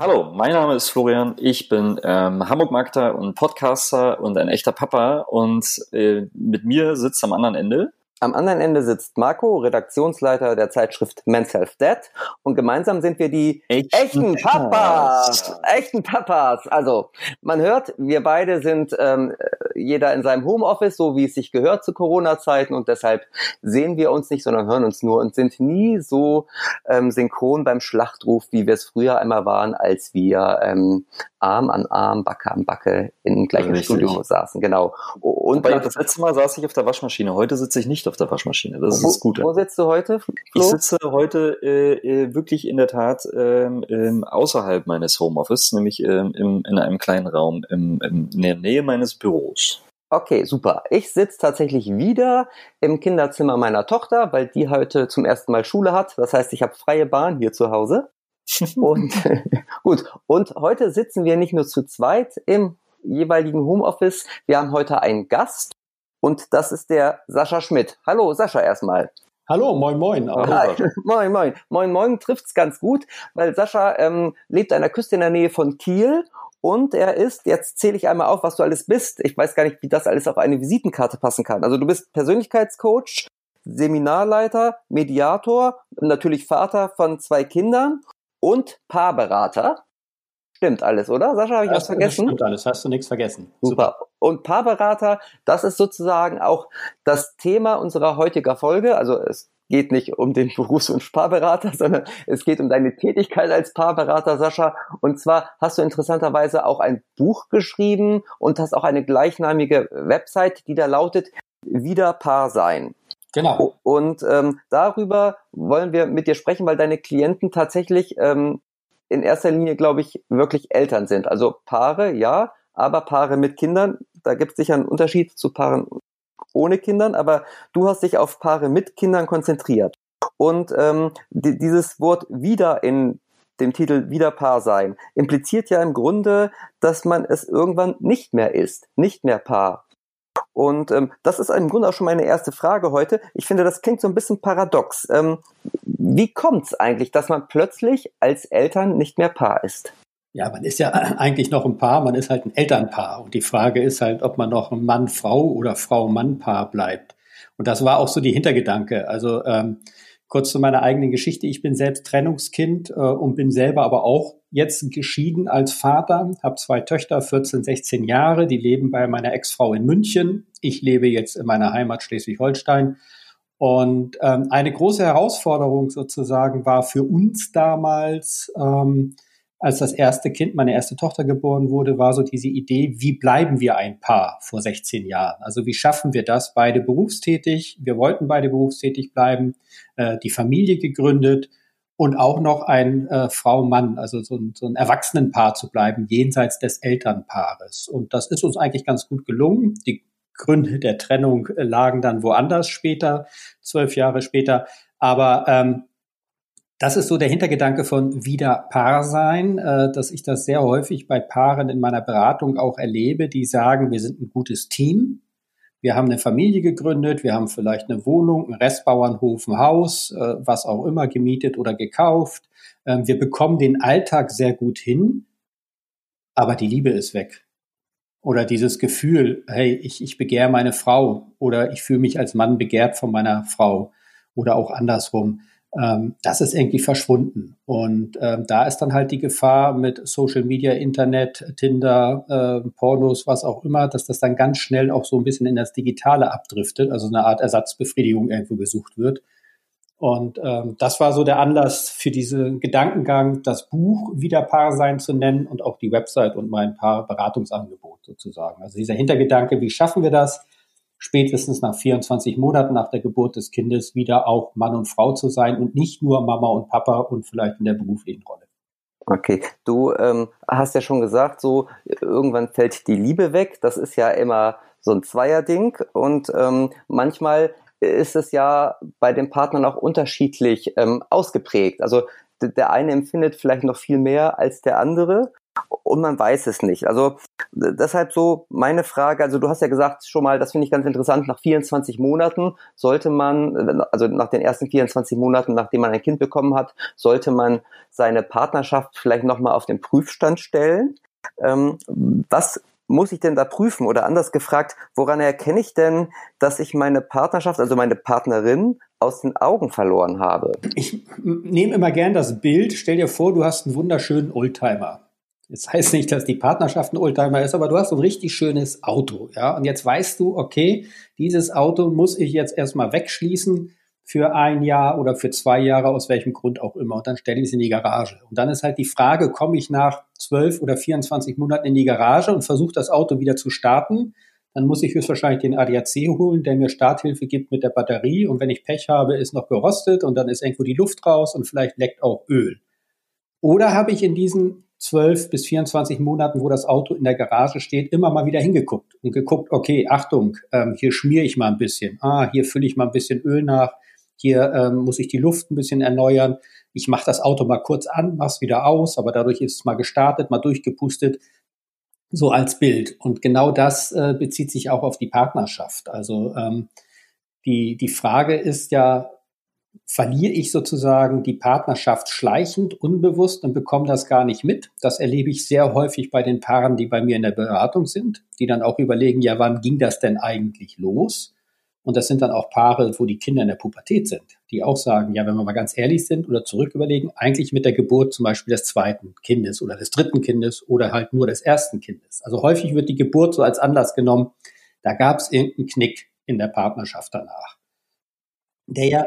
Hallo, mein Name ist Florian. Ich bin ähm, Hamburg-Marketer und Podcaster und ein echter Papa. Und äh, mit mir sitzt am anderen Ende am anderen Ende sitzt Marco, Redaktionsleiter der Zeitschrift Men's Health Dad. Und gemeinsam sind wir die echten, echten Papas. Echten Papas. Also, man hört, wir beide sind ähm, jeder in seinem Homeoffice, so wie es sich gehört zu Corona-Zeiten. Und deshalb sehen wir uns nicht, sondern hören uns nur und sind nie so ähm, synchron beim Schlachtruf, wie wir es früher einmal waren, als wir ähm, Arm an Arm, Backe an Backe im gleichen Richtig. Studio saßen. Genau. Und Wobei, das letzte Mal saß ich auf der Waschmaschine. Heute sitze ich nicht auf der Waschmaschine. Das ist wo, das Gute. Wo sitzt du heute? Flo? Ich sitze heute äh, äh, wirklich in der Tat ähm, ähm, außerhalb meines Homeoffice, nämlich ähm, im, in einem kleinen Raum im, im, in der Nähe meines Büros. Okay, super. Ich sitze tatsächlich wieder im Kinderzimmer meiner Tochter, weil die heute zum ersten Mal Schule hat. Das heißt, ich habe freie Bahn hier zu Hause. Und gut, und heute sitzen wir nicht nur zu zweit im jeweiligen Homeoffice. Wir haben heute einen Gast und das ist der Sascha Schmidt. Hallo Sascha erstmal. Hallo, moin moin. Hi. Moin moin. Moin moin trifft's ganz gut, weil Sascha ähm, lebt an der Küste in der Nähe von Kiel und er ist, jetzt zähle ich einmal auf, was du alles bist. Ich weiß gar nicht, wie das alles auf eine Visitenkarte passen kann. Also du bist Persönlichkeitscoach, Seminarleiter, Mediator, natürlich Vater von zwei Kindern und Paarberater. Stimmt alles, oder? Sascha, habe ich das, was vergessen? Stimmt alles, hast du nichts vergessen. Super. Super. Und Paarberater, das ist sozusagen auch das Thema unserer heutiger Folge. Also es geht nicht um den Berufs- und Paarberater, sondern es geht um deine Tätigkeit als Paarberater, Sascha. Und zwar hast du interessanterweise auch ein Buch geschrieben und hast auch eine gleichnamige Website, die da lautet Wieder Paar sein. Genau. Und ähm, darüber wollen wir mit dir sprechen, weil deine Klienten tatsächlich ähm, in erster Linie, glaube ich, wirklich Eltern sind. Also Paare, ja, aber Paare mit Kindern, da gibt es sicher einen Unterschied zu Paaren ohne Kindern, aber du hast dich auf Paare mit Kindern konzentriert. Und ähm, die, dieses Wort wieder in dem Titel Wieder Paar sein impliziert ja im Grunde, dass man es irgendwann nicht mehr ist, nicht mehr Paar. Und ähm, das ist im Grunde auch schon meine erste Frage heute. Ich finde, das klingt so ein bisschen paradox. Ähm, wie kommt es eigentlich, dass man plötzlich als Eltern nicht mehr Paar ist? Ja, man ist ja eigentlich noch ein Paar, man ist halt ein Elternpaar. Und die Frage ist halt, ob man noch ein Mann-Frau oder Frau-Mann-Paar bleibt. Und das war auch so die Hintergedanke. Also ähm, kurz zu meiner eigenen Geschichte. Ich bin selbst Trennungskind äh, und bin selber aber auch jetzt geschieden als Vater, habe zwei Töchter, 14, 16 Jahre, die leben bei meiner Ex-Frau in München. Ich lebe jetzt in meiner Heimat Schleswig-Holstein. Und ähm, eine große Herausforderung sozusagen war für uns damals, ähm, als das erste Kind, meine erste Tochter geboren wurde, war so diese Idee, wie bleiben wir ein Paar vor 16 Jahren? Also wie schaffen wir das? Beide berufstätig, wir wollten beide berufstätig bleiben, äh, die Familie gegründet und auch noch ein äh, Frau-Mann, also so ein, so ein Erwachsenenpaar zu bleiben, jenseits des Elternpaares. Und das ist uns eigentlich ganz gut gelungen. Die Gründe der Trennung lagen dann woanders später, zwölf Jahre später. Aber ähm, das ist so der Hintergedanke von wieder Paar sein, äh, dass ich das sehr häufig bei Paaren in meiner Beratung auch erlebe, die sagen, wir sind ein gutes Team, wir haben eine Familie gegründet, wir haben vielleicht eine Wohnung, einen Restbauernhof, ein Haus, äh, was auch immer gemietet oder gekauft. Ähm, wir bekommen den Alltag sehr gut hin, aber die Liebe ist weg. Oder dieses Gefühl, hey, ich, ich begehre meine Frau oder ich fühle mich als Mann begehrt von meiner Frau oder auch andersrum ähm, das ist irgendwie verschwunden. Und ähm, da ist dann halt die Gefahr mit Social Media, Internet, Tinder, äh, Pornos, was auch immer, dass das dann ganz schnell auch so ein bisschen in das Digitale abdriftet, also eine Art Ersatzbefriedigung irgendwo gesucht wird. Und ähm, das war so der Anlass für diesen Gedankengang, das Buch wieder Paar sein zu nennen und auch die Website und mein Paar Beratungsangebot sozusagen. Also dieser Hintergedanke, wie schaffen wir das? Spätestens nach 24 Monaten nach der Geburt des Kindes wieder auch Mann und Frau zu sein und nicht nur Mama und Papa und vielleicht in der beruflichen Rolle. Okay, du ähm, hast ja schon gesagt, so irgendwann fällt die Liebe weg. Das ist ja immer so ein Zweierding und ähm, manchmal ist es ja bei den Partnern auch unterschiedlich ähm, ausgeprägt. Also der eine empfindet vielleicht noch viel mehr als der andere und man weiß es nicht. Also deshalb so meine Frage, also du hast ja gesagt schon mal, das finde ich ganz interessant, nach 24 Monaten sollte man, also nach den ersten 24 Monaten, nachdem man ein Kind bekommen hat, sollte man seine Partnerschaft vielleicht nochmal auf den Prüfstand stellen. Ähm, was muss ich denn da prüfen? Oder anders gefragt, woran erkenne ich denn, dass ich meine Partnerschaft, also meine Partnerin, aus den Augen verloren habe? Ich nehme immer gern das Bild. Stell dir vor, du hast einen wunderschönen Oldtimer. Das heißt nicht, dass die Partnerschaft ein Oldtimer ist, aber du hast ein richtig schönes Auto, ja. Und jetzt weißt du, okay, dieses Auto muss ich jetzt erstmal wegschließen für ein Jahr oder für zwei Jahre, aus welchem Grund auch immer. Und dann stelle ich es in die Garage. Und dann ist halt die Frage, komme ich nach zwölf oder 24 Monaten in die Garage und versuche das Auto wieder zu starten? Dann muss ich höchstwahrscheinlich den ADAC holen, der mir Starthilfe gibt mit der Batterie. Und wenn ich Pech habe, ist noch gerostet und dann ist irgendwo die Luft raus und vielleicht leckt auch Öl. Oder habe ich in diesen 12 bis 24 Monaten, wo das Auto in der Garage steht, immer mal wieder hingeguckt und geguckt, okay, Achtung, ähm, hier schmiere ich mal ein bisschen, ah, hier fülle ich mal ein bisschen Öl nach, hier ähm, muss ich die Luft ein bisschen erneuern. Ich mache das Auto mal kurz an, mach's wieder aus, aber dadurch ist es mal gestartet, mal durchgepustet, so als Bild. Und genau das äh, bezieht sich auch auf die Partnerschaft. Also ähm, die, die Frage ist ja, verliere ich sozusagen die Partnerschaft schleichend, unbewusst und bekomme das gar nicht mit. Das erlebe ich sehr häufig bei den Paaren, die bei mir in der Beratung sind, die dann auch überlegen, ja, wann ging das denn eigentlich los? Und das sind dann auch Paare, wo die Kinder in der Pubertät sind, die auch sagen, ja, wenn wir mal ganz ehrlich sind oder zurück überlegen, eigentlich mit der Geburt zum Beispiel des zweiten Kindes oder des dritten Kindes oder halt nur des ersten Kindes. Also häufig wird die Geburt so als Anlass genommen, da gab es irgendeinen Knick in der Partnerschaft danach. Der ja,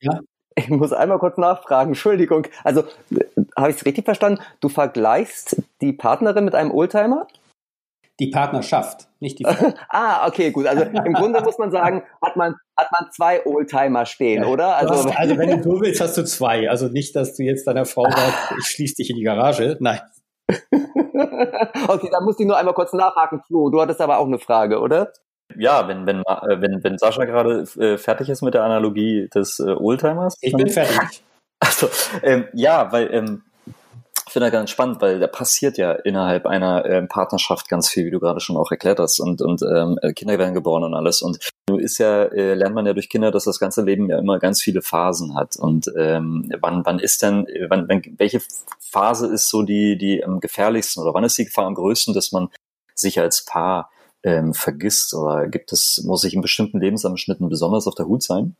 ja. Ich muss einmal kurz nachfragen, Entschuldigung. Also, äh, habe ich es richtig verstanden? Du vergleichst die Partnerin mit einem Oldtimer? die Partnerschaft, nicht die Frau. ah, okay, gut. Also im Grunde muss man sagen, hat man, hat man zwei Oldtimer stehen, ja, oder? Also, hast, also wenn du so willst, hast du zwei. Also nicht, dass du jetzt deiner Frau sagst, ich schließe dich in die Garage. Nein. okay, dann muss ich nur einmal kurz nachhaken, Flo. Du hattest aber auch eine Frage, oder? Ja, wenn, wenn, äh, wenn, wenn Sascha gerade äh, fertig ist mit der Analogie des äh, Oldtimers. Ich bin fertig. Also, ähm, ja, weil ähm, finde das ganz spannend, weil da passiert ja innerhalb einer äh, Partnerschaft ganz viel, wie du gerade schon auch erklärt hast. Und, und ähm, äh, Kinder werden geboren und alles. Und du ist ja, äh, lernt man ja durch Kinder, dass das ganze Leben ja immer ganz viele Phasen hat. Und ähm, wann, wann ist denn, wann, wann, welche Phase ist so die, die am gefährlichsten oder wann ist die Gefahr am größten, dass man sich als Paar ähm, vergisst? Oder gibt es, muss ich in bestimmten Lebensabschnitten besonders auf der Hut sein?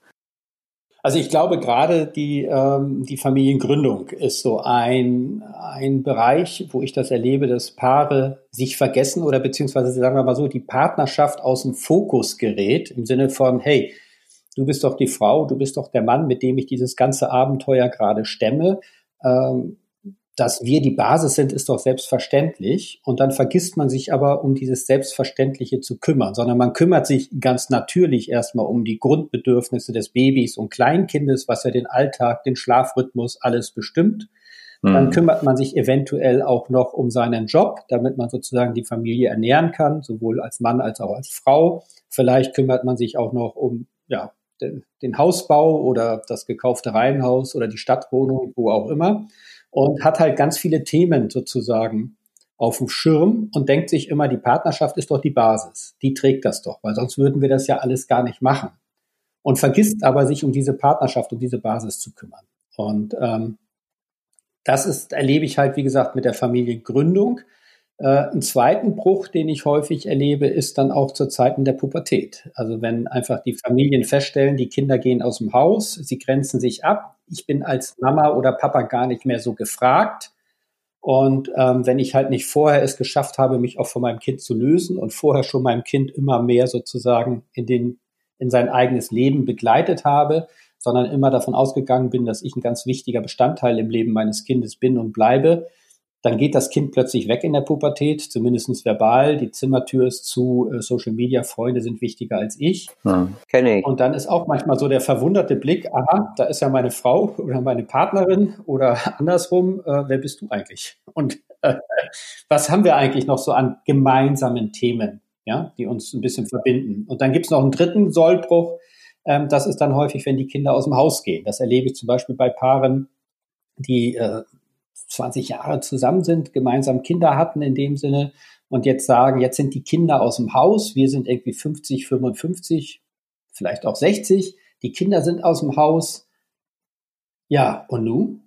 Also ich glaube, gerade die, ähm, die Familiengründung ist so ein, ein Bereich, wo ich das erlebe, dass Paare sich vergessen oder beziehungsweise sagen wir mal so, die Partnerschaft aus dem Fokus gerät im Sinne von, hey, du bist doch die Frau, du bist doch der Mann, mit dem ich dieses ganze Abenteuer gerade stemme. Ähm, dass wir die Basis sind, ist doch selbstverständlich. Und dann vergisst man sich aber, um dieses Selbstverständliche zu kümmern, sondern man kümmert sich ganz natürlich erstmal um die Grundbedürfnisse des Babys und Kleinkindes, was ja den Alltag, den Schlafrhythmus alles bestimmt. Dann mhm. kümmert man sich eventuell auch noch um seinen Job, damit man sozusagen die Familie ernähren kann, sowohl als Mann als auch als Frau. Vielleicht kümmert man sich auch noch um ja, den, den Hausbau oder das gekaufte Reihenhaus oder die Stadtwohnung, wo auch immer und hat halt ganz viele Themen sozusagen auf dem Schirm und denkt sich immer, die Partnerschaft ist doch die Basis. Die trägt das doch, weil sonst würden wir das ja alles gar nicht machen. Und vergisst aber, sich um diese Partnerschaft, um diese Basis zu kümmern. Und ähm, das ist, erlebe ich halt, wie gesagt, mit der Familiengründung. Äh, einen zweiten Bruch, den ich häufig erlebe, ist dann auch zur Zeiten der Pubertät. Also wenn einfach die Familien feststellen, die Kinder gehen aus dem Haus, sie grenzen sich ab, ich bin als Mama oder Papa gar nicht mehr so gefragt. Und ähm, wenn ich halt nicht vorher es geschafft habe, mich auch von meinem Kind zu lösen und vorher schon meinem Kind immer mehr sozusagen in den in sein eigenes Leben begleitet habe, sondern immer davon ausgegangen bin, dass ich ein ganz wichtiger Bestandteil im Leben meines Kindes bin und bleibe, dann geht das Kind plötzlich weg in der Pubertät, zumindest verbal. Die Zimmertür ist zu, äh, Social Media Freunde sind wichtiger als ich. Ja, Kenne ich. Und dann ist auch manchmal so der verwunderte Blick, aha, da ist ja meine Frau oder meine Partnerin oder andersrum, äh, wer bist du eigentlich? Und äh, was haben wir eigentlich noch so an gemeinsamen Themen, ja, die uns ein bisschen verbinden? Und dann gibt es noch einen dritten Sollbruch. Ähm, das ist dann häufig, wenn die Kinder aus dem Haus gehen. Das erlebe ich zum Beispiel bei Paaren, die äh, 20 Jahre zusammen sind, gemeinsam Kinder hatten in dem Sinne und jetzt sagen, jetzt sind die Kinder aus dem Haus, wir sind irgendwie 50, 55, vielleicht auch 60, die Kinder sind aus dem Haus. Ja, und nun?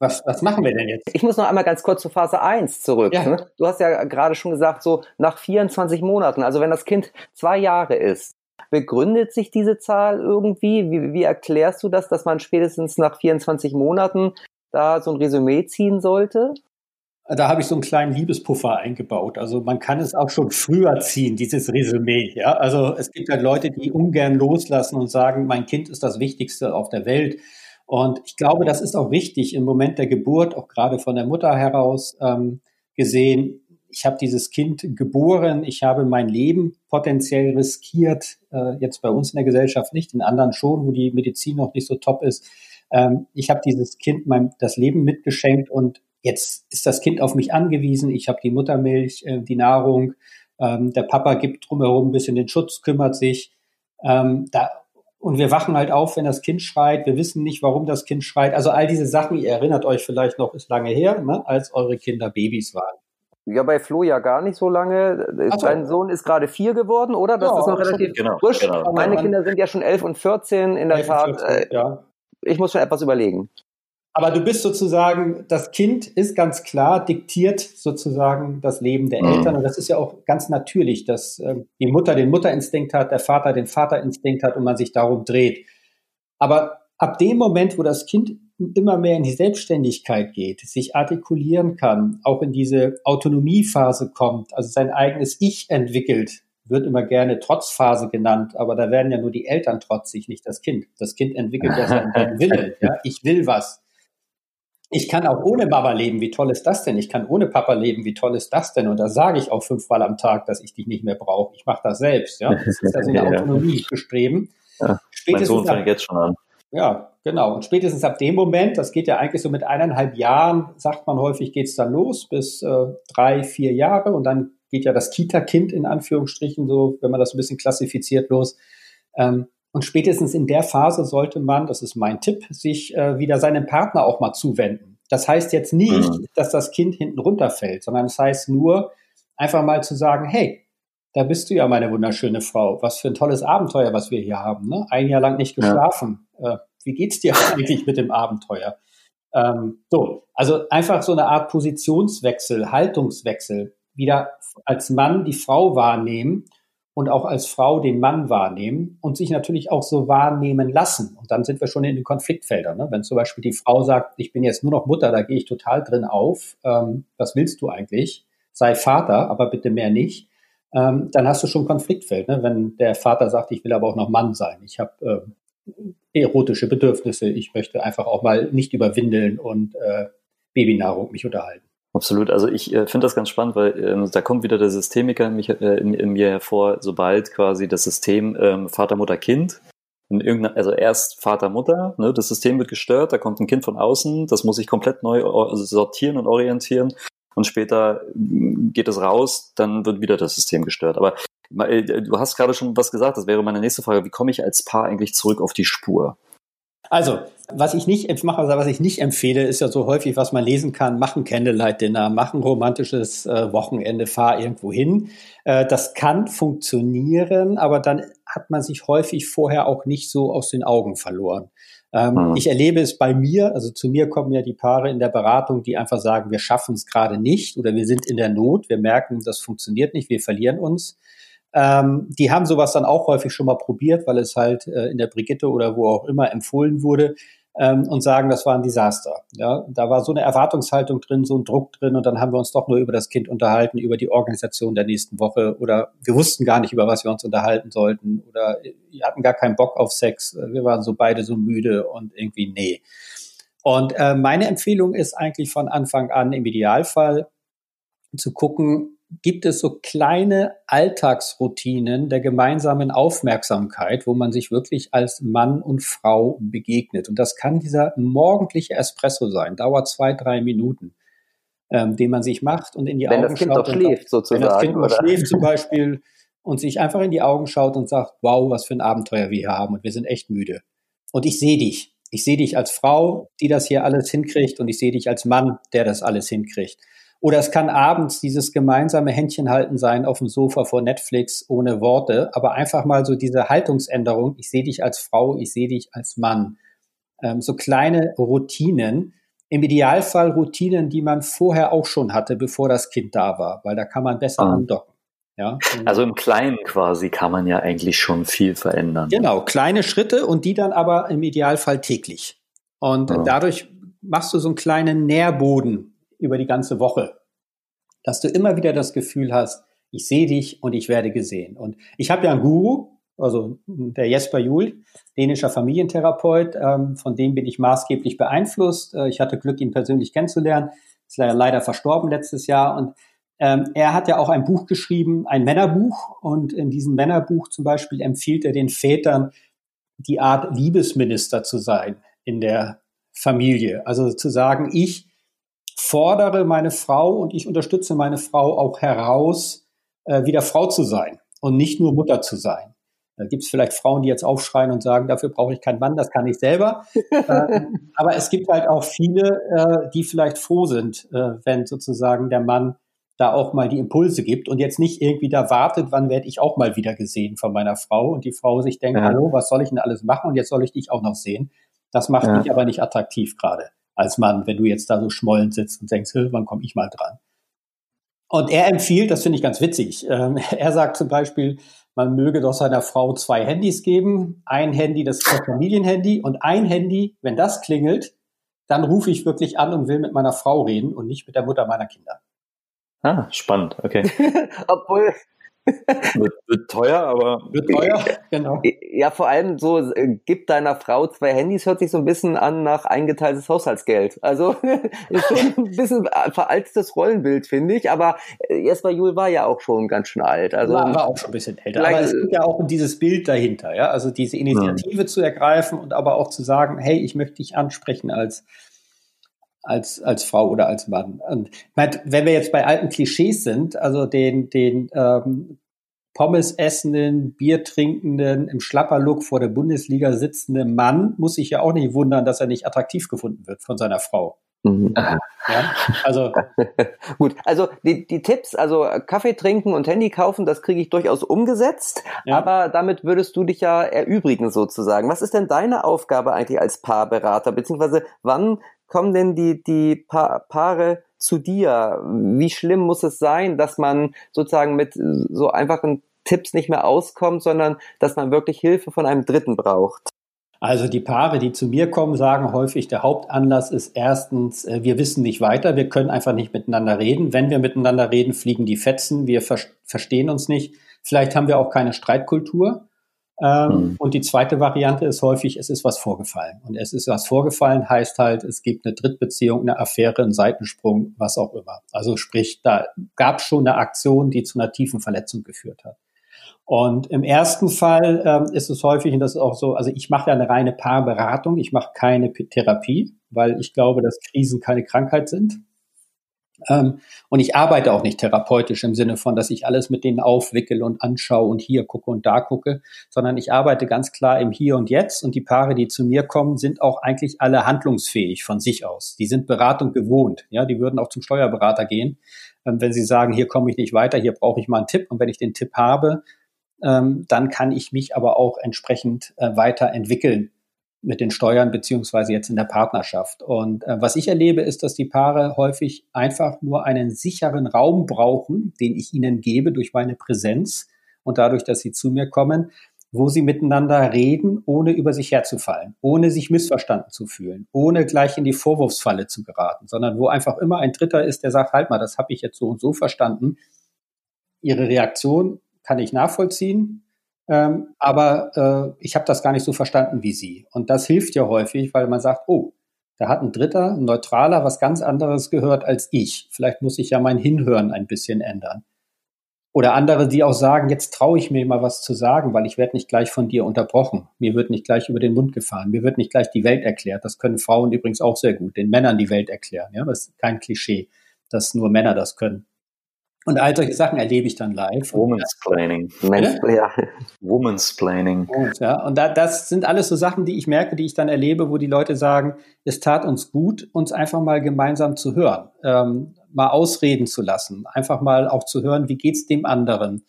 Was, was machen wir denn jetzt? Ich muss noch einmal ganz kurz zu Phase 1 zurück. Ja. Ne? Du hast ja gerade schon gesagt, so nach 24 Monaten, also wenn das Kind zwei Jahre ist, begründet sich diese Zahl irgendwie? Wie, wie erklärst du das, dass man spätestens nach 24 Monaten da so ein Resümee ziehen sollte? Da habe ich so einen kleinen Liebespuffer eingebaut. Also man kann es auch schon früher ziehen, dieses Resümee. Ja, also es gibt halt Leute, die ungern loslassen und sagen, mein Kind ist das Wichtigste auf der Welt. Und ich glaube, das ist auch wichtig im Moment der Geburt, auch gerade von der Mutter heraus ähm, gesehen. Ich habe dieses Kind geboren, ich habe mein Leben potenziell riskiert, äh, jetzt bei uns in der Gesellschaft nicht, in anderen schon, wo die Medizin noch nicht so top ist. Ähm, ich habe dieses Kind mein, das Leben mitgeschenkt und jetzt ist das Kind auf mich angewiesen. Ich habe die Muttermilch, äh, die Nahrung. Ähm, der Papa gibt drumherum ein bisschen den Schutz, kümmert sich. Ähm, da und wir wachen halt auf, wenn das Kind schreit. Wir wissen nicht, warum das Kind schreit. Also all diese Sachen, ihr erinnert euch vielleicht noch, ist lange her, ne, als eure Kinder Babys waren. Ja, bei Flo ja gar nicht so lange. So. Dein Sohn ist gerade vier geworden, oder? Das ja, ist noch relativ genau, frisch. Genau. Meine Kinder sind ja schon elf und vierzehn in der Tat. 14, äh, ja. Ich muss schon etwas überlegen. Aber du bist sozusagen, das Kind ist ganz klar, diktiert sozusagen das Leben der mhm. Eltern. Und das ist ja auch ganz natürlich, dass äh, die Mutter den Mutterinstinkt hat, der Vater den Vaterinstinkt hat und man sich darum dreht. Aber ab dem Moment, wo das Kind immer mehr in die Selbstständigkeit geht, sich artikulieren kann, auch in diese Autonomiephase kommt, also sein eigenes Ich entwickelt, wird immer gerne Trotzphase genannt, aber da werden ja nur die Eltern trotzig, nicht das Kind. Das Kind entwickelt ja seinen Willen. Ja? Ich will was. Ich kann auch ohne Mama leben. Wie toll ist das denn? Ich kann ohne Papa leben. Wie toll ist das denn? Und da sage ich auch fünfmal am Tag, dass ich dich nicht mehr brauche. Ich mache das selbst. Ja, das ist also eine Autonomie bestreben. Ja, mein Sohn fängt jetzt schon an. Ja, genau. Und spätestens ab dem Moment, das geht ja eigentlich so mit eineinhalb Jahren, sagt man häufig, geht's dann los bis äh, drei, vier Jahre und dann geht ja das Kita-Kind in Anführungsstrichen so, wenn man das ein bisschen klassifiziert los. Ähm, und spätestens in der Phase sollte man, das ist mein Tipp, sich äh, wieder seinem Partner auch mal zuwenden. Das heißt jetzt nicht, mhm. dass das Kind hinten runterfällt, sondern es das heißt nur, einfach mal zu sagen, hey, da bist du ja meine wunderschöne Frau. Was für ein tolles Abenteuer, was wir hier haben. Ne? Ein Jahr lang nicht geschlafen. Ja. Äh, wie geht's dir eigentlich mit dem Abenteuer? Ähm, so, also einfach so eine Art Positionswechsel, Haltungswechsel, wieder als Mann die Frau wahrnehmen und auch als Frau den Mann wahrnehmen und sich natürlich auch so wahrnehmen lassen. Und dann sind wir schon in den Konfliktfeldern. Ne? Wenn zum Beispiel die Frau sagt, ich bin jetzt nur noch Mutter, da gehe ich total drin auf, ähm, was willst du eigentlich? Sei Vater, aber bitte mehr nicht. Ähm, dann hast du schon Konfliktfeld. Ne? Wenn der Vater sagt, ich will aber auch noch Mann sein, ich habe äh, erotische Bedürfnisse, ich möchte einfach auch mal nicht über Windeln und äh, Babynahrung mich unterhalten. Absolut. Also ich äh, finde das ganz spannend, weil ähm, da kommt wieder der Systemiker in, mich, äh, in, in, mir hervor, sobald quasi das System ähm, Vater, Mutter, Kind in irgendeiner, also erst Vater, Mutter, ne, das System wird gestört, da kommt ein Kind von außen, das muss sich komplett neu also sortieren und orientieren und später mm, geht es raus, dann wird wieder das System gestört. Aber äh, du hast gerade schon was gesagt, das wäre meine nächste Frage, wie komme ich als Paar eigentlich zurück auf die Spur? Also, was ich nicht mache, also was ich nicht empfehle, ist ja so häufig, was man lesen kann, machen Candlelight-Dinner, machen romantisches äh, Wochenende, fahr irgendwo hin. Äh, das kann funktionieren, aber dann hat man sich häufig vorher auch nicht so aus den Augen verloren. Ähm, mhm. Ich erlebe es bei mir, also zu mir kommen ja die Paare in der Beratung, die einfach sagen, wir schaffen es gerade nicht oder wir sind in der Not, wir merken, das funktioniert nicht, wir verlieren uns. Ähm, die haben sowas dann auch häufig schon mal probiert, weil es halt äh, in der Brigitte oder wo auch immer empfohlen wurde ähm, und sagen, das war ein Desaster. Ja, da war so eine Erwartungshaltung drin, so ein Druck drin und dann haben wir uns doch nur über das Kind unterhalten, über die Organisation der nächsten Woche oder wir wussten gar nicht, über was wir uns unterhalten sollten oder wir hatten gar keinen Bock auf Sex, wir waren so beide so müde und irgendwie nee. Und äh, meine Empfehlung ist eigentlich von Anfang an im Idealfall zu gucken, gibt es so kleine Alltagsroutinen der gemeinsamen Aufmerksamkeit, wo man sich wirklich als Mann und Frau begegnet. Und das kann dieser morgendliche Espresso sein, dauert zwei, drei Minuten, ähm, den man sich macht und in die wenn Augen schaut. Wenn das Kind doch schläft, sozusagen. Wenn das Kind oder? schläft zum Beispiel und sich einfach in die Augen schaut und sagt, wow, was für ein Abenteuer wir hier haben und wir sind echt müde. Und ich sehe dich. ich sehe dich als Frau, die das hier alles hinkriegt und ich sehe dich als Mann, der das alles hinkriegt. Oder es kann abends dieses gemeinsame Händchenhalten sein auf dem Sofa vor Netflix ohne Worte, aber einfach mal so diese Haltungsänderung, ich sehe dich als Frau, ich sehe dich als Mann. Ähm, so kleine Routinen, im Idealfall Routinen, die man vorher auch schon hatte, bevor das Kind da war, weil da kann man besser ah. andocken. Ja, also im Kleinen quasi kann man ja eigentlich schon viel verändern. Genau, kleine Schritte und die dann aber im Idealfall täglich. Und ja. dadurch machst du so einen kleinen Nährboden über die ganze Woche, dass du immer wieder das Gefühl hast, ich sehe dich und ich werde gesehen. Und ich habe ja einen Guru, also der Jesper Juhl, dänischer Familientherapeut, ähm, von dem bin ich maßgeblich beeinflusst. Äh, ich hatte Glück, ihn persönlich kennenzulernen. Ist leider verstorben letztes Jahr und ähm, er hat ja auch ein Buch geschrieben, ein Männerbuch. Und in diesem Männerbuch zum Beispiel empfiehlt er den Vätern, die Art Liebesminister zu sein in der Familie. Also zu sagen, ich fordere meine Frau und ich unterstütze meine Frau auch heraus, äh, wieder Frau zu sein und nicht nur Mutter zu sein. Da gibt es vielleicht Frauen, die jetzt aufschreien und sagen, dafür brauche ich keinen Mann, das kann ich selber. äh, aber es gibt halt auch viele, äh, die vielleicht froh sind, äh, wenn sozusagen der Mann da auch mal die Impulse gibt und jetzt nicht irgendwie da wartet, wann werde ich auch mal wieder gesehen von meiner Frau und die Frau sich denkt, ja. hallo, was soll ich denn alles machen und jetzt soll ich dich auch noch sehen. Das macht ja. mich aber nicht attraktiv gerade als Mann, wenn du jetzt da so schmollend sitzt und denkst, wann komme ich mal dran? Und er empfiehlt, das finde ich ganz witzig, ähm, er sagt zum Beispiel, man möge doch seiner Frau zwei Handys geben. Ein Handy, das ist das Familienhandy und ein Handy, wenn das klingelt, dann rufe ich wirklich an und will mit meiner Frau reden und nicht mit der Mutter meiner Kinder. Ah, spannend, okay. Obwohl. Wird, wird, teuer, aber. Wird teuer, genau. Ja, vor allem so, äh, gib deiner Frau zwei Handys, hört sich so ein bisschen an nach eingeteiltes Haushaltsgeld. Also, ist schon ein bisschen veraltetes Rollenbild, finde ich, aber Jesper Juhl war ja auch schon ganz schön alt. Also, war, war auch schon ein bisschen älter. Aber es geht ja auch um dieses Bild dahinter, ja. Also diese Initiative ja. zu ergreifen und aber auch zu sagen, hey, ich möchte dich ansprechen als als, als Frau oder als Mann. Und wenn wir jetzt bei alten Klischees sind, also den, den ähm, Pommes essenden, Bier trinkenden, im Schlapperlook vor der Bundesliga sitzenden Mann muss sich ja auch nicht wundern, dass er nicht attraktiv gefunden wird von seiner Frau. Mhm. Ja, also gut. Also die, die Tipps, also Kaffee trinken und Handy kaufen, das kriege ich durchaus umgesetzt. Ja. Aber damit würdest du dich ja erübrigen sozusagen. Was ist denn deine Aufgabe eigentlich als Paarberater? Beziehungsweise wann kommen denn die, die pa Paare zu dir? Wie schlimm muss es sein, dass man sozusagen mit so einfachen Tipps nicht mehr auskommt, sondern dass man wirklich Hilfe von einem Dritten braucht? Also die Paare, die zu mir kommen, sagen häufig, der Hauptanlass ist erstens, äh, wir wissen nicht weiter, wir können einfach nicht miteinander reden. Wenn wir miteinander reden, fliegen die Fetzen, wir ver verstehen uns nicht. Vielleicht haben wir auch keine Streitkultur. Ähm, mhm. Und die zweite Variante ist häufig, es ist was vorgefallen. Und es ist was vorgefallen heißt halt, es gibt eine Drittbeziehung, eine Affäre, einen Seitensprung, was auch immer. Also sprich, da gab es schon eine Aktion, die zu einer tiefen Verletzung geführt hat. Und im ersten Fall ähm, ist es häufig, und das ist auch so, also ich mache ja eine reine Paarberatung, ich mache keine Therapie, weil ich glaube, dass Krisen keine Krankheit sind. Ähm, und ich arbeite auch nicht therapeutisch im Sinne von, dass ich alles mit denen aufwickel und anschaue und hier gucke und da gucke, sondern ich arbeite ganz klar im Hier und Jetzt und die Paare, die zu mir kommen, sind auch eigentlich alle handlungsfähig von sich aus. Die sind Beratung gewohnt. Ja, die würden auch zum Steuerberater gehen, ähm, wenn sie sagen, hier komme ich nicht weiter, hier brauche ich mal einen Tipp. Und wenn ich den Tipp habe, ähm, dann kann ich mich aber auch entsprechend äh, weiterentwickeln mit den Steuern beziehungsweise jetzt in der Partnerschaft. Und äh, was ich erlebe, ist, dass die Paare häufig einfach nur einen sicheren Raum brauchen, den ich ihnen gebe durch meine Präsenz und dadurch, dass sie zu mir kommen, wo sie miteinander reden, ohne über sich herzufallen, ohne sich missverstanden zu fühlen, ohne gleich in die Vorwurfsfalle zu geraten, sondern wo einfach immer ein Dritter ist, der sagt, halt mal, das habe ich jetzt so und so verstanden. Ihre Reaktion kann ich nachvollziehen ähm, aber äh, ich habe das gar nicht so verstanden wie Sie. Und das hilft ja häufig, weil man sagt, oh, da hat ein Dritter, ein Neutraler, was ganz anderes gehört als ich. Vielleicht muss ich ja mein Hinhören ein bisschen ändern. Oder andere, die auch sagen, jetzt traue ich mir mal was zu sagen, weil ich werde nicht gleich von dir unterbrochen. Mir wird nicht gleich über den Mund gefahren. Mir wird nicht gleich die Welt erklärt. Das können Frauen übrigens auch sehr gut, den Männern die Welt erklären. Ja, das ist kein Klischee, dass nur Männer das können. Und all solche Sachen erlebe ich dann live. Woman's Planning. Ja. Woman's Planning. Ja, und da, das sind alles so Sachen, die ich merke, die ich dann erlebe, wo die Leute sagen, es tat uns gut, uns einfach mal gemeinsam zu hören, ähm, mal ausreden zu lassen, einfach mal auch zu hören, wie geht's dem anderen.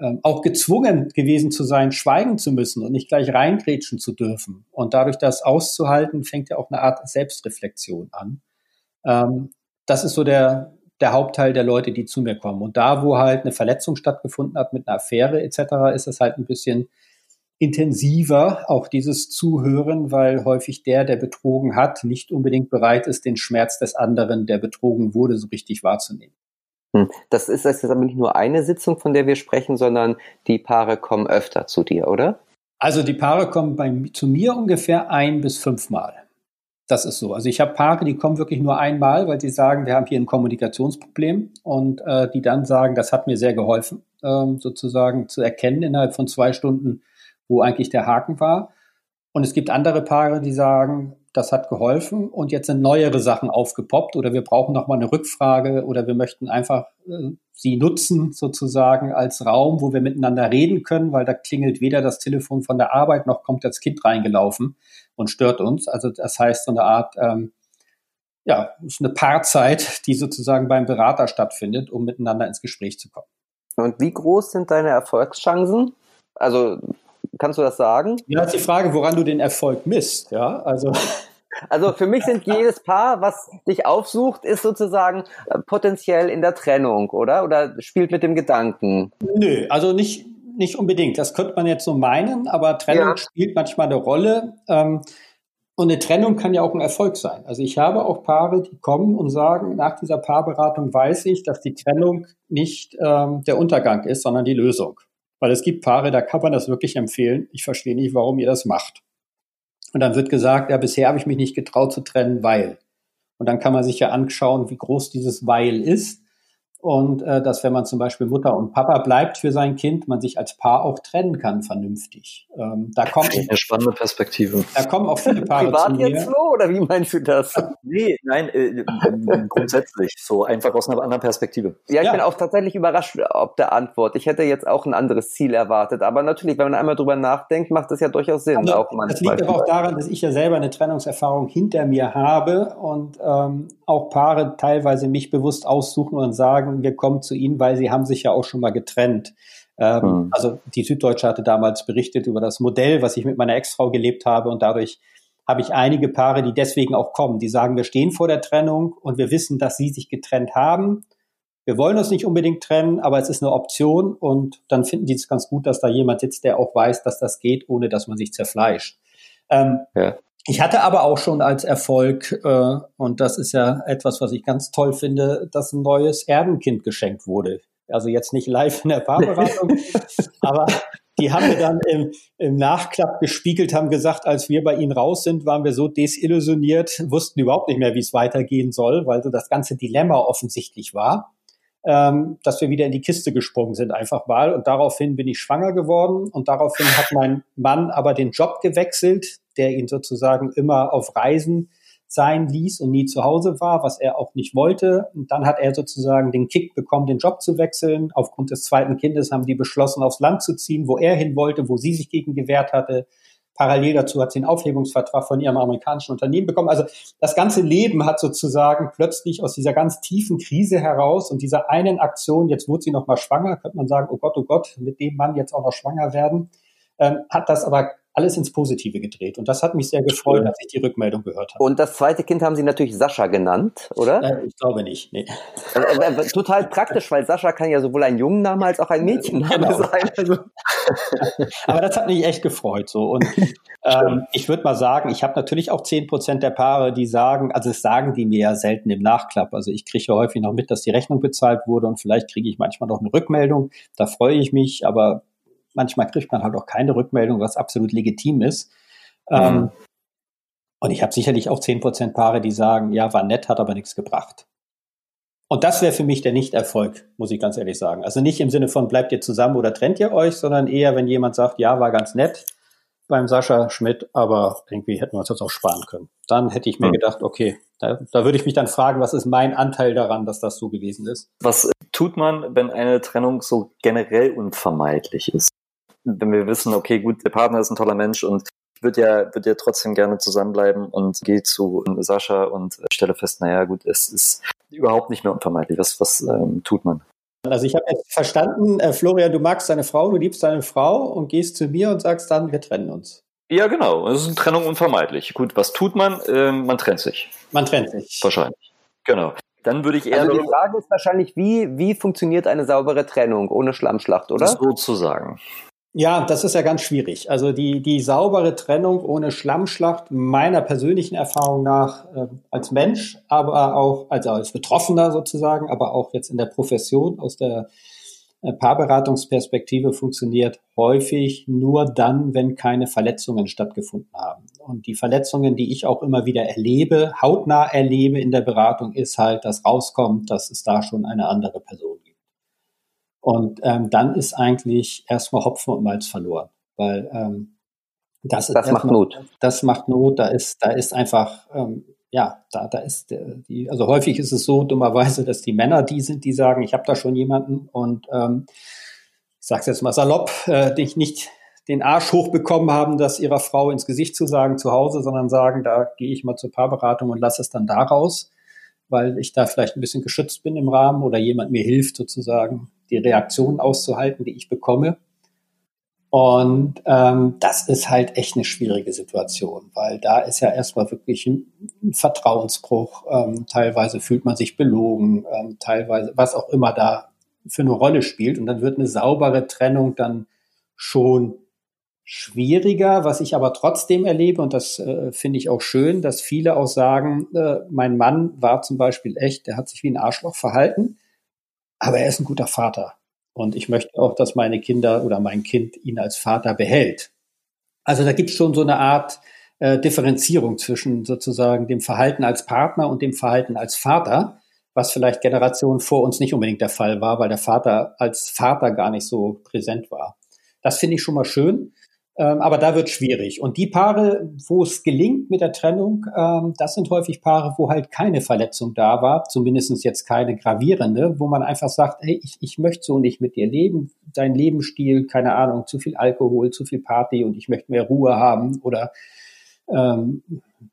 Ähm, auch gezwungen gewesen zu sein, schweigen zu müssen und nicht gleich reingrätschen zu dürfen. Und dadurch das auszuhalten, fängt ja auch eine Art Selbstreflexion an. Ähm, das ist so der, der Hauptteil der Leute, die zu mir kommen. Und da, wo halt eine Verletzung stattgefunden hat mit einer Affäre etc., ist es halt ein bisschen intensiver, auch dieses Zuhören, weil häufig der, der betrogen hat, nicht unbedingt bereit ist, den Schmerz des anderen, der betrogen wurde, so richtig wahrzunehmen. Hm. Das ist jetzt aber nicht nur eine Sitzung, von der wir sprechen, sondern die Paare kommen öfter zu dir, oder? Also die Paare kommen bei, zu mir ungefähr ein bis fünfmal. Das ist so. Also ich habe Paare, die kommen wirklich nur einmal, weil sie sagen, wir haben hier ein Kommunikationsproblem und äh, die dann sagen, das hat mir sehr geholfen, ähm, sozusagen zu erkennen innerhalb von zwei Stunden, wo eigentlich der Haken war. Und es gibt andere Paare, die sagen, das hat geholfen und jetzt sind neuere Sachen aufgepoppt oder wir brauchen noch mal eine Rückfrage oder wir möchten einfach äh, sie nutzen sozusagen als Raum, wo wir miteinander reden können, weil da klingelt weder das Telefon von der Arbeit noch kommt das Kind reingelaufen und stört uns. Also das heißt so eine Art ähm, ja, ist eine Paarzeit, die sozusagen beim Berater stattfindet, um miteinander ins Gespräch zu kommen. Und wie groß sind deine Erfolgschancen? Also Kannst du das sagen? Ja, ist die Frage, woran du den Erfolg misst. Ja, also. Also für mich sind jedes Paar, was dich aufsucht, ist sozusagen äh, potenziell in der Trennung, oder? Oder spielt mit dem Gedanken? Nö, also nicht, nicht unbedingt. Das könnte man jetzt so meinen, aber Trennung ja. spielt manchmal eine Rolle. Ähm, und eine Trennung kann ja auch ein Erfolg sein. Also ich habe auch Paare, die kommen und sagen, nach dieser Paarberatung weiß ich, dass die Trennung nicht ähm, der Untergang ist, sondern die Lösung. Weil es gibt Paare, da kann man das wirklich empfehlen. Ich verstehe nicht, warum ihr das macht. Und dann wird gesagt, ja, bisher habe ich mich nicht getraut zu trennen, weil. Und dann kann man sich ja anschauen, wie groß dieses Weil ist und äh, dass wenn man zum Beispiel Mutter und Papa bleibt für sein Kind, man sich als Paar auch trennen kann vernünftig. Ähm, da kommt eine spannende Perspektive. Da kommen auch viele Paare Privat zu mir. jetzt so oder wie meinst du das? nee, nein, äh, grundsätzlich so einfach aus einer anderen Perspektive. Ja, ich ja. bin auch tatsächlich überrascht ob der Antwort. Ich hätte jetzt auch ein anderes Ziel erwartet, aber natürlich, wenn man einmal drüber nachdenkt, macht das ja durchaus Sinn. Also, auch das liegt aber auch daran, dass ich ja selber eine Trennungserfahrung hinter mir habe und ähm, auch Paare teilweise mich bewusst aussuchen und sagen, wir kommen zu ihnen, weil sie haben sich ja auch schon mal getrennt. Ähm, mhm. Also die Süddeutsche hatte damals berichtet über das Modell, was ich mit meiner Ex-Frau gelebt habe und dadurch habe ich einige Paare, die deswegen auch kommen, die sagen, wir stehen vor der Trennung und wir wissen, dass sie sich getrennt haben. Wir wollen uns nicht unbedingt trennen, aber es ist eine Option und dann finden die es ganz gut, dass da jemand sitzt, der auch weiß, dass das geht, ohne dass man sich zerfleischt. Ähm, ja. Ich hatte aber auch schon als Erfolg, äh, und das ist ja etwas, was ich ganz toll finde, dass ein neues Erdenkind geschenkt wurde. Also jetzt nicht live in der Paarberatung, aber die haben wir dann im, im Nachklapp gespiegelt, haben gesagt, als wir bei ihnen raus sind, waren wir so desillusioniert, wussten überhaupt nicht mehr, wie es weitergehen soll, weil so das ganze Dilemma offensichtlich war, ähm, dass wir wieder in die Kiste gesprungen sind, einfach mal. Und daraufhin bin ich schwanger geworden und daraufhin hat mein Mann aber den Job gewechselt, der ihn sozusagen immer auf Reisen sein ließ und nie zu Hause war, was er auch nicht wollte. Und dann hat er sozusagen den Kick bekommen, den Job zu wechseln. Aufgrund des zweiten Kindes haben die beschlossen, aufs Land zu ziehen, wo er hin wollte, wo sie sich gegen gewehrt hatte. Parallel dazu hat sie einen Aufhebungsvertrag von ihrem amerikanischen Unternehmen bekommen. Also das ganze Leben hat sozusagen plötzlich aus dieser ganz tiefen Krise heraus und dieser einen Aktion, jetzt wurde sie noch mal schwanger, könnte man sagen, oh Gott, oh Gott, mit dem Mann jetzt auch noch schwanger werden, ähm, hat das aber alles ins Positive gedreht. Und das hat mich sehr gefreut, als ich die Rückmeldung gehört habe. Und das zweite Kind haben Sie natürlich Sascha genannt, oder? Äh, ich glaube nicht. Nee. Äh, total praktisch, weil Sascha kann ja sowohl ein Jungenname als auch ein Mädchenname genau. sein. Also. Aber das hat mich echt gefreut. So. Und ähm, ich würde mal sagen, ich habe natürlich auch zehn Prozent der Paare, die sagen, also das sagen die mir ja selten im Nachklapp. Also ich kriege ja häufig noch mit, dass die Rechnung bezahlt wurde und vielleicht kriege ich manchmal noch eine Rückmeldung. Da freue ich mich, aber manchmal kriegt man halt auch keine Rückmeldung, was absolut legitim ist. Mhm. Ähm, und ich habe sicherlich auch zehn Prozent Paare, die sagen, ja, war nett, hat aber nichts gebracht. Und das wäre für mich der Nicht-Erfolg, muss ich ganz ehrlich sagen. Also nicht im Sinne von bleibt ihr zusammen oder trennt ihr euch, sondern eher, wenn jemand sagt, ja, war ganz nett, beim Sascha Schmidt, aber irgendwie hätten wir uns das auch sparen können. Dann hätte ich mir hm. gedacht, okay, da, da würde ich mich dann fragen, was ist mein Anteil daran, dass das so gewesen ist? Was tut man, wenn eine Trennung so generell unvermeidlich ist? Wenn wir wissen, okay, gut, der Partner ist ein toller Mensch und wird ja, wird ja trotzdem gerne zusammenbleiben und gehe zu Sascha und stelle fest, naja, gut, es ist überhaupt nicht mehr unvermeidlich. Was, was ähm, tut man? Also ich habe jetzt verstanden, äh, Florian, du magst deine Frau, du liebst deine Frau und gehst zu mir und sagst dann, wir trennen uns. Ja, genau. Es ist eine Trennung unvermeidlich. Gut, was tut man? Ähm, man trennt sich. Man trennt sich. Wahrscheinlich. Genau. Dann würde ich eher. Also die Frage ist wahrscheinlich, wie, wie funktioniert eine saubere Trennung ohne Schlammschlacht, oder? Sozusagen. Ja, das ist ja ganz schwierig. Also die, die saubere Trennung ohne Schlammschlacht, meiner persönlichen Erfahrung nach äh, als Mensch, aber auch also als Betroffener sozusagen, aber auch jetzt in der Profession aus der äh, Paarberatungsperspektive funktioniert häufig nur dann, wenn keine Verletzungen stattgefunden haben. Und die Verletzungen, die ich auch immer wieder erlebe, hautnah erlebe in der Beratung, ist halt, dass rauskommt, dass es da schon eine andere Person gibt. Und ähm, dann ist eigentlich erstmal Hopfen und Malz verloren, weil ähm, das, das macht Not. Das macht Not. Da ist, da ist einfach ähm, ja, da, da ist der, die, also häufig ist es so dummerweise, dass die Männer die sind, die sagen, ich habe da schon jemanden und ähm, ich sage jetzt mal salopp, äh, die nicht den Arsch hochbekommen haben, das ihrer Frau ins Gesicht zu sagen zu Hause, sondern sagen, da gehe ich mal zur Paarberatung und lasse es dann daraus, weil ich da vielleicht ein bisschen geschützt bin im Rahmen oder jemand mir hilft sozusagen, die Reaktionen auszuhalten, die ich bekomme. Und ähm, das ist halt echt eine schwierige Situation, weil da ist ja erstmal wirklich ein, Vertrauensbruch. Ähm, teilweise fühlt man sich belogen, ähm, teilweise was auch immer da für eine Rolle spielt. Und dann wird eine saubere Trennung dann schon schwieriger, was ich aber trotzdem erlebe, und das äh, finde ich auch schön, dass viele auch sagen, äh, mein Mann war zum Beispiel echt, der hat sich wie ein Arschloch verhalten, aber er ist ein guter Vater. Und ich möchte auch, dass meine Kinder oder mein Kind ihn als Vater behält. Also da gibt es schon so eine Art äh, Differenzierung zwischen sozusagen dem Verhalten als Partner und dem Verhalten als Vater, was vielleicht Generationen vor uns nicht unbedingt der Fall war, weil der Vater als Vater gar nicht so präsent war. Das finde ich schon mal schön. Ähm, aber da wird schwierig. Und die Paare, wo es gelingt mit der Trennung, ähm, das sind häufig Paare, wo halt keine Verletzung da war, zumindest jetzt keine gravierende, wo man einfach sagt, hey, ich, ich möchte so nicht mit dir leben, dein Lebensstil, keine Ahnung, zu viel Alkohol, zu viel Party und ich möchte mehr Ruhe haben oder ähm,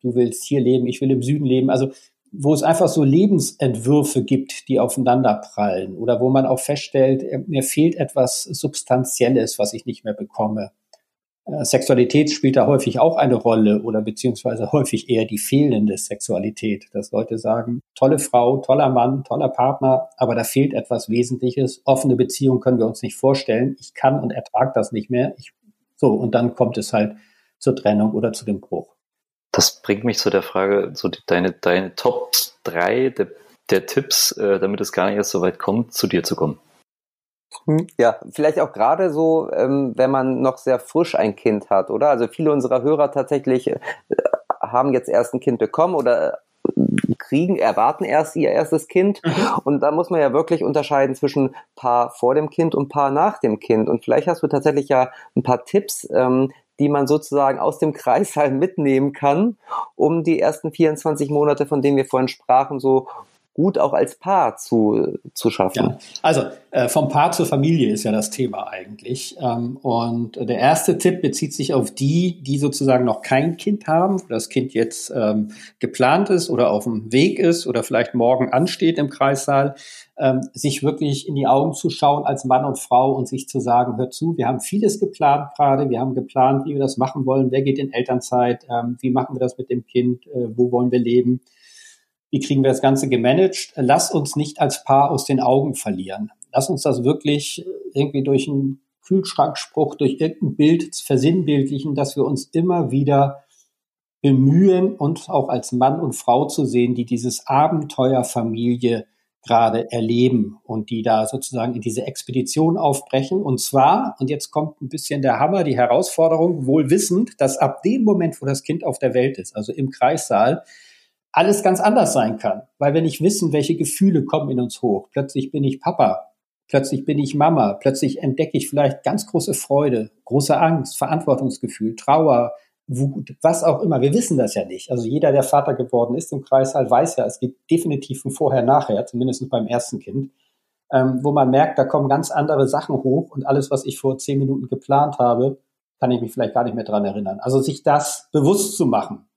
du willst hier leben, ich will im Süden leben. Also wo es einfach so Lebensentwürfe gibt, die aufeinander prallen oder wo man auch feststellt, äh, mir fehlt etwas Substanzielles, was ich nicht mehr bekomme. Äh, Sexualität spielt da häufig auch eine Rolle oder beziehungsweise häufig eher die fehlende Sexualität, dass Leute sagen, tolle Frau, toller Mann, toller Partner, aber da fehlt etwas Wesentliches. Offene Beziehung können wir uns nicht vorstellen. Ich kann und ertrage das nicht mehr. Ich, so, und dann kommt es halt zur Trennung oder zu dem Bruch. Das bringt mich zu der Frage, so deine, deine Top drei der, der Tipps, äh, damit es gar nicht erst so weit kommt, zu dir zu kommen. Hm. Ja, vielleicht auch gerade so, ähm, wenn man noch sehr frisch ein Kind hat, oder? Also viele unserer Hörer tatsächlich äh, haben jetzt erst ein Kind bekommen oder äh, kriegen, erwarten erst ihr erstes Kind. Mhm. Und da muss man ja wirklich unterscheiden zwischen Paar vor dem Kind und Paar nach dem Kind. Und vielleicht hast du tatsächlich ja ein paar Tipps, ähm, die man sozusagen aus dem Kreißsaal mitnehmen kann, um die ersten 24 Monate, von denen wir vorhin sprachen, so gut auch als Paar zu, zu schaffen. Ja, also äh, vom Paar zur Familie ist ja das Thema eigentlich. Ähm, und der erste Tipp bezieht sich auf die, die sozusagen noch kein Kind haben, wo das Kind jetzt ähm, geplant ist oder auf dem Weg ist oder vielleicht morgen ansteht im Kreissaal, ähm, sich wirklich in die Augen zu schauen als Mann und Frau und sich zu sagen, hör zu, wir haben vieles geplant gerade, wir haben geplant, wie wir das machen wollen, wer geht in Elternzeit, ähm, wie machen wir das mit dem Kind, äh, wo wollen wir leben wie kriegen wir das Ganze gemanagt? Lass uns nicht als Paar aus den Augen verlieren. Lass uns das wirklich irgendwie durch einen Kühlschrankspruch, durch irgendein Bild versinnbildlichen, dass wir uns immer wieder bemühen, uns auch als Mann und Frau zu sehen, die dieses Abenteuer Familie gerade erleben und die da sozusagen in diese Expedition aufbrechen. Und zwar, und jetzt kommt ein bisschen der Hammer, die Herausforderung, wohl wissend, dass ab dem Moment, wo das Kind auf der Welt ist, also im Kreissaal, alles ganz anders sein kann. Weil wir nicht wissen, welche Gefühle kommen in uns hoch. Plötzlich bin ich Papa Plötzlich bin ich Mama. Plötzlich entdecke ich vielleicht ganz große Freude, große Angst, Verantwortungsgefühl, Trauer, Wut, was auch immer. Wir wissen das ja nicht. Also jeder, der Vater geworden ist im Kreißsaal, weiß ja, es gibt definitiv ein Vorher-Nachher, zumindest beim ersten Kind, ähm, wo man merkt, da kommen ganz andere Sachen hoch und alles, was ich vor zehn Minuten geplant habe, kann ich mich vielleicht gar nicht mehr dran erinnern. Also sich das bewusst zu machen,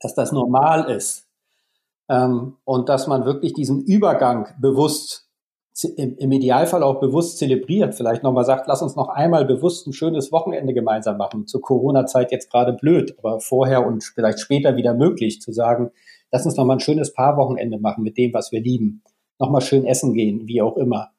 dass das normal ist ähm, und dass man wirklich diesen Übergang bewusst im Idealfall auch bewusst zelebriert, vielleicht nochmal sagt, lass uns noch einmal bewusst ein schönes Wochenende gemeinsam machen. Zur Corona-Zeit jetzt gerade blöd, aber vorher und vielleicht später wieder möglich zu sagen, lass uns nochmal ein schönes Paarwochenende machen mit dem, was wir lieben. Nochmal schön essen gehen, wie auch immer.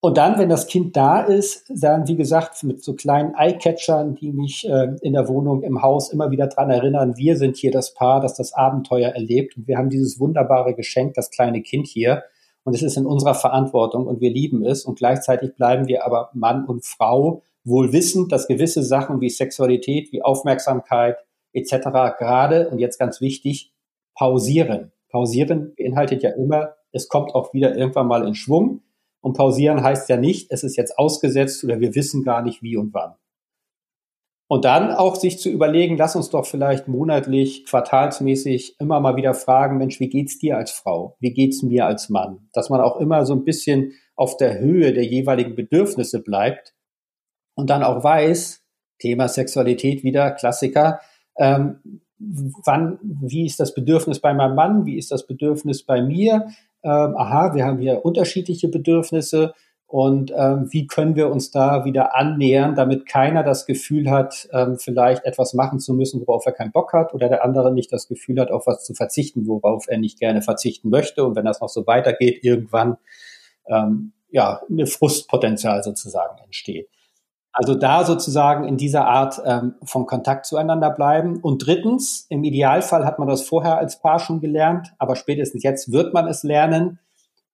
Und dann, wenn das Kind da ist, dann, wie gesagt, mit so kleinen Eyecatchern, die mich äh, in der Wohnung, im Haus immer wieder dran erinnern, wir sind hier das Paar, das das Abenteuer erlebt. Und wir haben dieses wunderbare Geschenk, das kleine Kind hier und es ist in unserer Verantwortung und wir lieben es und gleichzeitig bleiben wir aber Mann und Frau wohl wissend, dass gewisse Sachen wie Sexualität, wie Aufmerksamkeit etc. gerade und jetzt ganz wichtig pausieren. Pausieren beinhaltet ja immer, es kommt auch wieder irgendwann mal in Schwung und pausieren heißt ja nicht, es ist jetzt ausgesetzt oder wir wissen gar nicht wie und wann. Und dann auch sich zu überlegen, lass uns doch vielleicht monatlich, quartalsmäßig immer mal wieder fragen, Mensch, wie geht's dir als Frau? Wie geht's mir als Mann? Dass man auch immer so ein bisschen auf der Höhe der jeweiligen Bedürfnisse bleibt und dann auch weiß, Thema Sexualität wieder, Klassiker, ähm, wann, wie ist das Bedürfnis bei meinem Mann? Wie ist das Bedürfnis bei mir? Ähm, aha, wir haben hier unterschiedliche Bedürfnisse und ähm, wie können wir uns da wieder annähern, damit keiner das Gefühl hat, ähm, vielleicht etwas machen zu müssen, worauf er keinen Bock hat, oder der andere nicht das Gefühl hat, auf was zu verzichten, worauf er nicht gerne verzichten möchte. Und wenn das noch so weitergeht, irgendwann ähm, ja eine Frustpotenzial sozusagen entsteht. Also da sozusagen in dieser Art ähm, von Kontakt zueinander bleiben. Und drittens, im Idealfall hat man das vorher als Paar schon gelernt, aber spätestens jetzt wird man es lernen,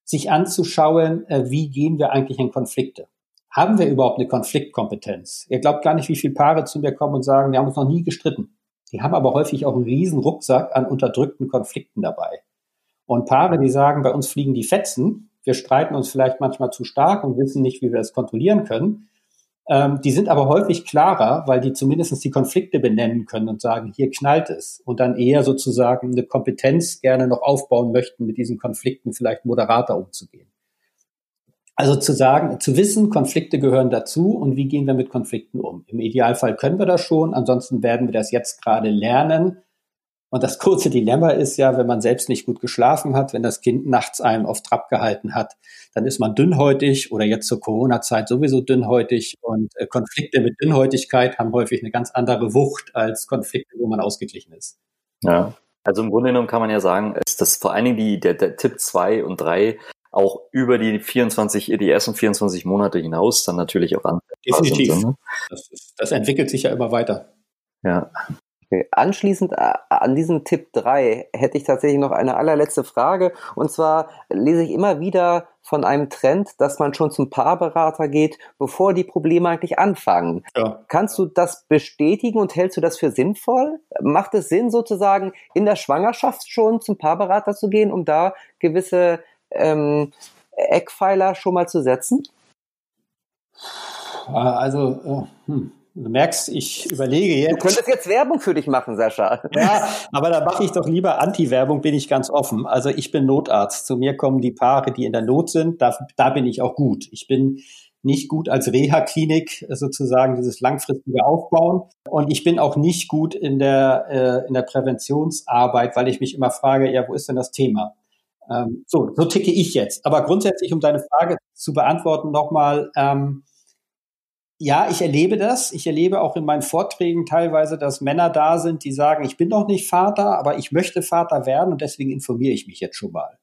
sich anzuschauen, äh, wie gehen wir eigentlich in Konflikte. Haben wir überhaupt eine Konfliktkompetenz? Ihr glaubt gar nicht, wie viele Paare zu mir kommen und sagen, wir haben uns noch nie gestritten. Die haben aber häufig auch einen riesen Rucksack an unterdrückten Konflikten dabei. Und Paare, die sagen, bei uns fliegen die Fetzen, wir streiten uns vielleicht manchmal zu stark und wissen nicht, wie wir das kontrollieren können, ähm, die sind aber häufig klarer, weil die zumindest die Konflikte benennen können und sagen, hier knallt es. Und dann eher sozusagen eine Kompetenz gerne noch aufbauen möchten, mit diesen Konflikten vielleicht moderater umzugehen. Also zu sagen, zu wissen, Konflikte gehören dazu und wie gehen wir mit Konflikten um. Im Idealfall können wir das schon, ansonsten werden wir das jetzt gerade lernen, und das kurze Dilemma ist ja, wenn man selbst nicht gut geschlafen hat, wenn das Kind nachts einem auf Trab gehalten hat, dann ist man dünnhäutig oder jetzt zur Corona-Zeit sowieso dünnhäutig. Und äh, Konflikte mit Dünnhäutigkeit haben häufig eine ganz andere Wucht als Konflikte, wo man ausgeglichen ist. Ja, also im Grunde genommen kann man ja sagen, ist das vor allen Dingen die, der, der Tipp zwei und drei auch über die 24, die ersten 24 Monate hinaus dann natürlich auch an. Definitiv. Sind, ne? das, ist, das entwickelt sich ja immer weiter. Ja. Okay. Anschließend äh, an diesen Tipp 3 hätte ich tatsächlich noch eine allerletzte Frage. Und zwar lese ich immer wieder von einem Trend, dass man schon zum Paarberater geht, bevor die Probleme eigentlich anfangen. Ja. Kannst du das bestätigen und hältst du das für sinnvoll? Macht es Sinn, sozusagen in der Schwangerschaft schon zum Paarberater zu gehen, um da gewisse ähm, Eckpfeiler schon mal zu setzen? Also, äh, hm. Du merkst, ich überlege jetzt. Du könntest jetzt Werbung für dich machen, Sascha. Ja, aber da mache ich doch lieber Anti-Werbung, bin ich ganz offen. Also ich bin Notarzt. Zu mir kommen die Paare, die in der Not sind. Da, da bin ich auch gut. Ich bin nicht gut als Reha-Klinik sozusagen dieses langfristige Aufbauen. Und ich bin auch nicht gut in der, äh, in der Präventionsarbeit, weil ich mich immer frage, ja, wo ist denn das Thema? Ähm, so, so ticke ich jetzt. Aber grundsätzlich, um deine Frage zu beantworten, nochmal, ähm, ja, ich erlebe das. Ich erlebe auch in meinen Vorträgen teilweise, dass Männer da sind, die sagen, ich bin noch nicht Vater, aber ich möchte Vater werden und deswegen informiere ich mich jetzt schon mal.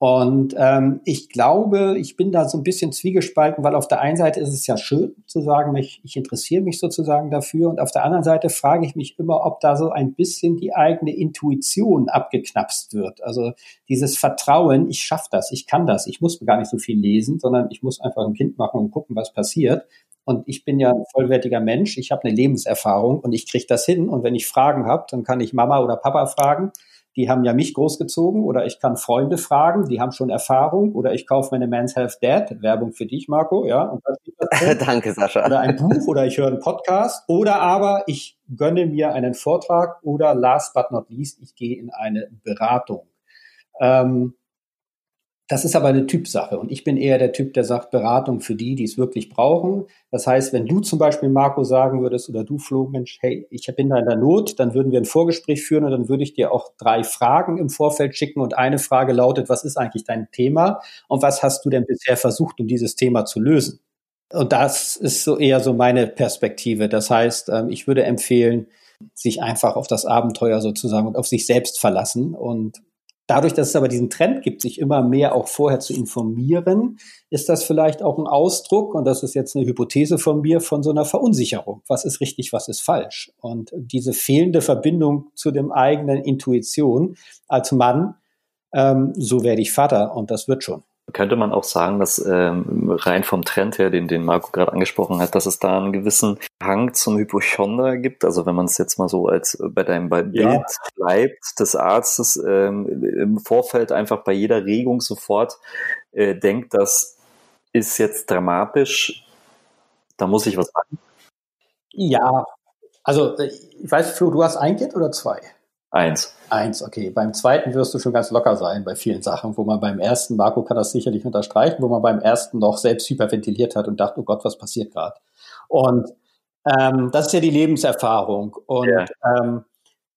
Und ähm, ich glaube, ich bin da so ein bisschen zwiegespalten, weil auf der einen Seite ist es ja schön zu sagen, ich, ich interessiere mich sozusagen dafür und auf der anderen Seite frage ich mich immer, ob da so ein bisschen die eigene Intuition abgeknapst wird. Also dieses Vertrauen, ich schaffe das, ich kann das, ich muss gar nicht so viel lesen, sondern ich muss einfach ein Kind machen und gucken, was passiert. Und ich bin ja ein vollwertiger Mensch, ich habe eine Lebenserfahrung und ich kriege das hin. Und wenn ich Fragen habe, dann kann ich Mama oder Papa fragen. die haben ja mich großgezogen oder ich kann Freunde fragen, die haben schon Erfahrung oder ich kaufe meine Man's Health Dad, Werbung für dich, Marco, ja. Danke, Sascha. Oder ein Buch oder ich höre einen Podcast oder aber ich gönne mir einen Vortrag oder last but not least, ich gehe in eine Beratung. Ähm, das ist aber eine Typsache und ich bin eher der Typ, der sagt Beratung für die, die es wirklich brauchen. Das heißt, wenn du zum Beispiel Marco sagen würdest oder du Flo, Mensch, hey, ich bin da in der Not, dann würden wir ein Vorgespräch führen und dann würde ich dir auch drei Fragen im Vorfeld schicken und eine Frage lautet, was ist eigentlich dein Thema und was hast du denn bisher versucht, um dieses Thema zu lösen? Und das ist so eher so meine Perspektive. Das heißt, ähm, ich würde empfehlen, sich einfach auf das Abenteuer sozusagen und auf sich selbst verlassen und Dadurch, dass es aber diesen Trend gibt, sich immer mehr auch vorher zu informieren, ist das vielleicht auch ein Ausdruck, und das ist jetzt eine Hypothese von mir, von so einer Verunsicherung. Was ist richtig, was ist falsch? Und diese fehlende Verbindung zu dem eigenen Intuition als Mann, ähm, so werde ich Vater und das wird schon. Könnte man auch sagen, dass ähm, rein vom Trend her, den, den Marco gerade angesprochen hat, dass es da einen gewissen Hang zum Hypochonder gibt? Also wenn man es jetzt mal so als äh, bei deinem Bild ja. bleibt des Arztes ähm, im Vorfeld einfach bei jeder Regung sofort äh, denkt, das ist jetzt dramatisch, da muss ich was machen. Ja, also äh, ich weiß, Flo, du hast ein Kind oder zwei? Eins. Eins, okay. Beim zweiten wirst du schon ganz locker sein bei vielen Sachen, wo man beim ersten, Marco kann das sicherlich unterstreichen, wo man beim ersten noch selbst hyperventiliert hat und dachte, oh Gott, was passiert gerade? Und ähm, das ist ja die Lebenserfahrung. Und ja. ähm,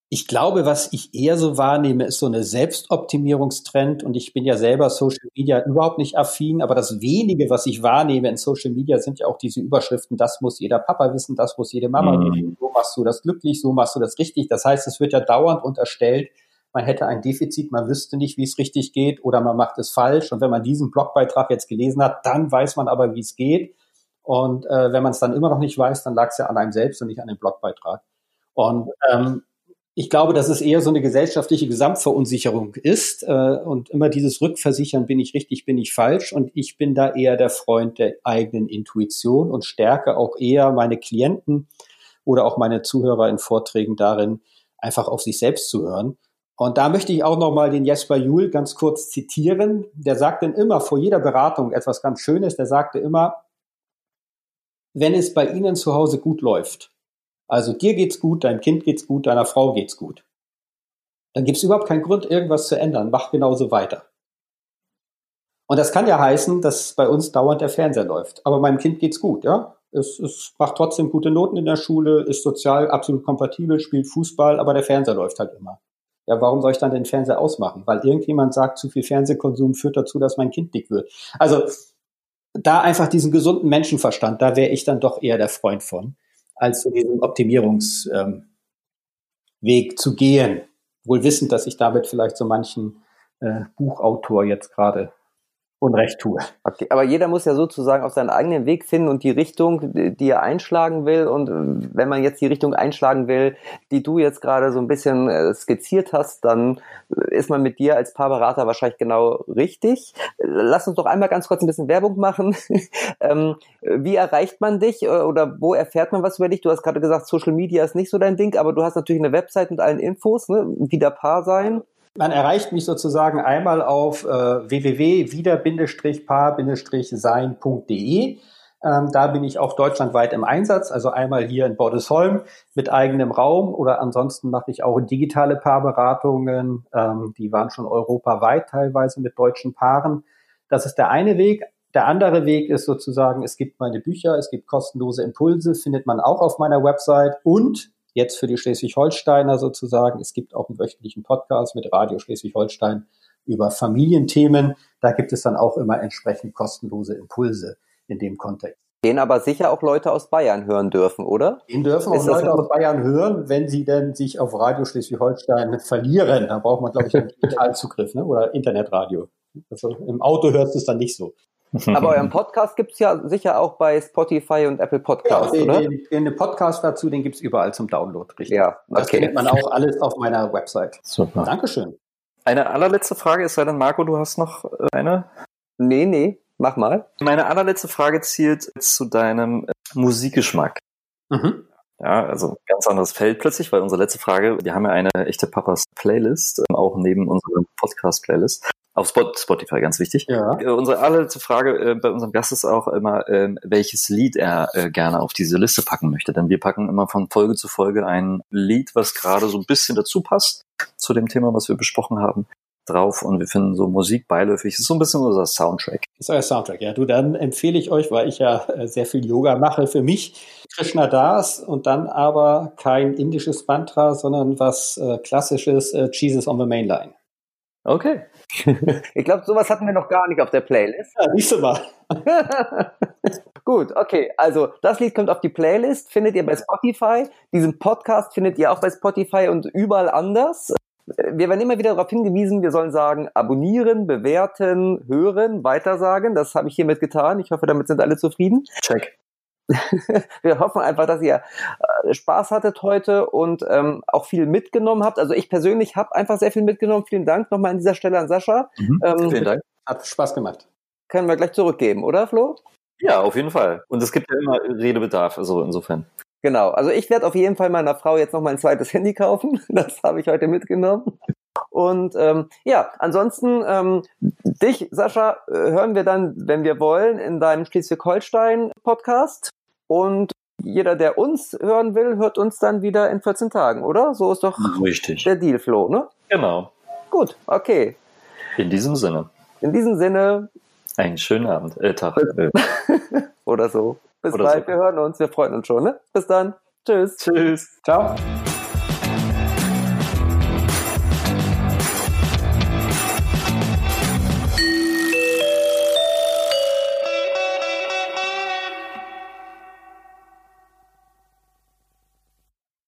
ich glaube, was ich eher so wahrnehme, ist so eine Selbstoptimierungstrend. Und ich bin ja selber Social Media überhaupt nicht affin, aber das wenige, was ich wahrnehme in Social Media, sind ja auch diese Überschriften, das muss jeder Papa wissen, das muss jede Mama mhm. wissen, so machst du das glücklich, so machst du das richtig. Das heißt, es wird ja dauernd unterstellt, man hätte ein Defizit, man wüsste nicht, wie es richtig geht oder man macht es falsch. Und wenn man diesen Blogbeitrag jetzt gelesen hat, dann weiß man aber, wie es geht. Und äh, wenn man es dann immer noch nicht weiß, dann lag es ja an einem selbst und nicht an dem Blogbeitrag. Und ähm, ich glaube, dass es eher so eine gesellschaftliche Gesamtverunsicherung ist äh, und immer dieses Rückversichern, bin ich richtig, bin ich falsch. Und ich bin da eher der Freund der eigenen Intuition und stärke auch eher meine Klienten oder auch meine Zuhörer in Vorträgen darin, einfach auf sich selbst zu hören. Und da möchte ich auch nochmal den Jesper Juhl ganz kurz zitieren. Der sagt dann immer vor jeder Beratung etwas ganz Schönes. Der sagte immer, wenn es bei Ihnen zu Hause gut läuft, also dir geht's gut, deinem Kind geht's gut, deiner Frau geht's gut. Dann gibt's überhaupt keinen Grund, irgendwas zu ändern. Mach genauso weiter. Und das kann ja heißen, dass bei uns dauernd der Fernseher läuft. Aber meinem Kind geht's gut, ja. Es, es macht trotzdem gute Noten in der Schule, ist sozial absolut kompatibel, spielt Fußball, aber der Fernseher läuft halt immer. Ja, warum soll ich dann den Fernseher ausmachen? Weil irgendjemand sagt, zu viel Fernsehkonsum führt dazu, dass mein Kind dick wird. Also da einfach diesen gesunden Menschenverstand, da wäre ich dann doch eher der Freund von als zu diesem Optimierungsweg zu gehen. Wohl wissend, dass ich damit vielleicht so manchen äh, Buchautor jetzt gerade Unrecht tue. Okay, aber jeder muss ja sozusagen auf seinen eigenen Weg finden und die Richtung, die er einschlagen will. Und äh, wenn man jetzt die Richtung einschlagen will, die du jetzt gerade so ein bisschen äh, skizziert hast, dann ist man mit dir als Paarberater wahrscheinlich genau richtig. Lass uns doch einmal ganz kurz ein bisschen Werbung machen. ähm, wie erreicht man dich äh, oder wo erfährt man was über dich? Du hast gerade gesagt, Social Media ist nicht so dein Ding, aber du hast natürlich eine Website mit allen Infos, ne? wieder Paar sein. Man erreicht mich sozusagen einmal auf äh, www.wieder-paar-sein.de. Ähm, da bin ich auch deutschlandweit im Einsatz, also einmal hier in Bordesholm mit eigenem Raum oder ansonsten mache ich auch digitale Paarberatungen. Ähm, die waren schon europaweit teilweise mit deutschen Paaren. Das ist der eine Weg. Der andere Weg ist sozusagen, es gibt meine Bücher, es gibt kostenlose Impulse, findet man auch auf meiner Website und jetzt für die Schleswig-Holsteiner sozusagen. Es gibt auch einen wöchentlichen Podcast mit Radio Schleswig-Holstein über Familienthemen. Da gibt es dann auch immer entsprechend kostenlose Impulse in dem Kontext. Den aber sicher auch Leute aus Bayern hören dürfen, oder? Den dürfen auch Leute aus Bayern hören, wenn sie denn sich auf Radio Schleswig-Holstein verlieren. Da braucht man, glaube ich, einen Digitalzugriff ne? oder Internetradio. Also im Auto hörst du es dann nicht so. Aber euren Podcast gibt es ja sicher auch bei Spotify und Apple Podcasts, ja, den, oder? Den, den Podcast dazu, den gibt es überall zum Download, richtig? Ja, okay. Das findet man auch alles auf meiner Website. Super. Dankeschön. Eine allerletzte Frage, ist sei denn, Marco, du hast noch äh, eine? Nee, nee, mach mal. Meine allerletzte Frage zielt zu deinem äh, Musikgeschmack. Mhm. Ja, also ganz anderes Feld plötzlich, weil unsere letzte Frage, wir haben ja eine echte Papas Playlist, ähm, auch neben unserer Podcast Playlist. Auf Spotify, ganz wichtig. Ja. Äh, unsere allerletzte Frage äh, bei unserem Gast ist auch immer, äh, welches Lied er äh, gerne auf diese Liste packen möchte. Denn wir packen immer von Folge zu Folge ein Lied, was gerade so ein bisschen dazu passt zu dem Thema, was wir besprochen haben drauf und wir finden so Musik beiläufig. Das ist so ein bisschen unser Soundtrack. Das ist euer Soundtrack, ja. Du, dann empfehle ich euch, weil ich ja äh, sehr viel Yoga mache, für mich Krishna Das und dann aber kein indisches Mantra, sondern was äh, klassisches Jesus on the Mainline. Okay. ich glaube, sowas hatten wir noch gar nicht auf der Playlist. Ja, nicht so mal. Gut, okay. Also das Lied kommt auf die Playlist, findet ihr bei Spotify. Diesen Podcast findet ihr auch bei Spotify und überall anders wir werden immer wieder darauf hingewiesen, wir sollen sagen, abonnieren, bewerten, hören, weitersagen. Das habe ich hiermit getan. Ich hoffe, damit sind alle zufrieden. Check. wir hoffen einfach, dass ihr äh, Spaß hattet heute und ähm, auch viel mitgenommen habt. Also ich persönlich habe einfach sehr viel mitgenommen. Vielen Dank nochmal an dieser Stelle an Sascha. Mhm. Ähm, Vielen Dank. Hat Spaß gemacht. Können wir gleich zurückgeben, oder Flo? Ja, auf jeden Fall. Und es gibt ja immer Redebedarf, also insofern. Genau, also ich werde auf jeden Fall meiner Frau jetzt noch mein zweites Handy kaufen. Das habe ich heute mitgenommen. Und ähm, ja, ansonsten ähm, dich, Sascha, äh, hören wir dann, wenn wir wollen, in deinem Schleswig-Holstein-Podcast. Und jeder, der uns hören will, hört uns dann wieder in 14 Tagen, oder? So ist doch Richtig. der Deal, Flo, ne? Genau. Gut, okay. In diesem Sinne. In diesem Sinne. Einen schönen Abend, äh, Tag. Äh. oder so. Bis Oder bald, so. wir hören uns, wir freuen uns schon. Ne? Bis dann. Tschüss. Tschüss. Ciao.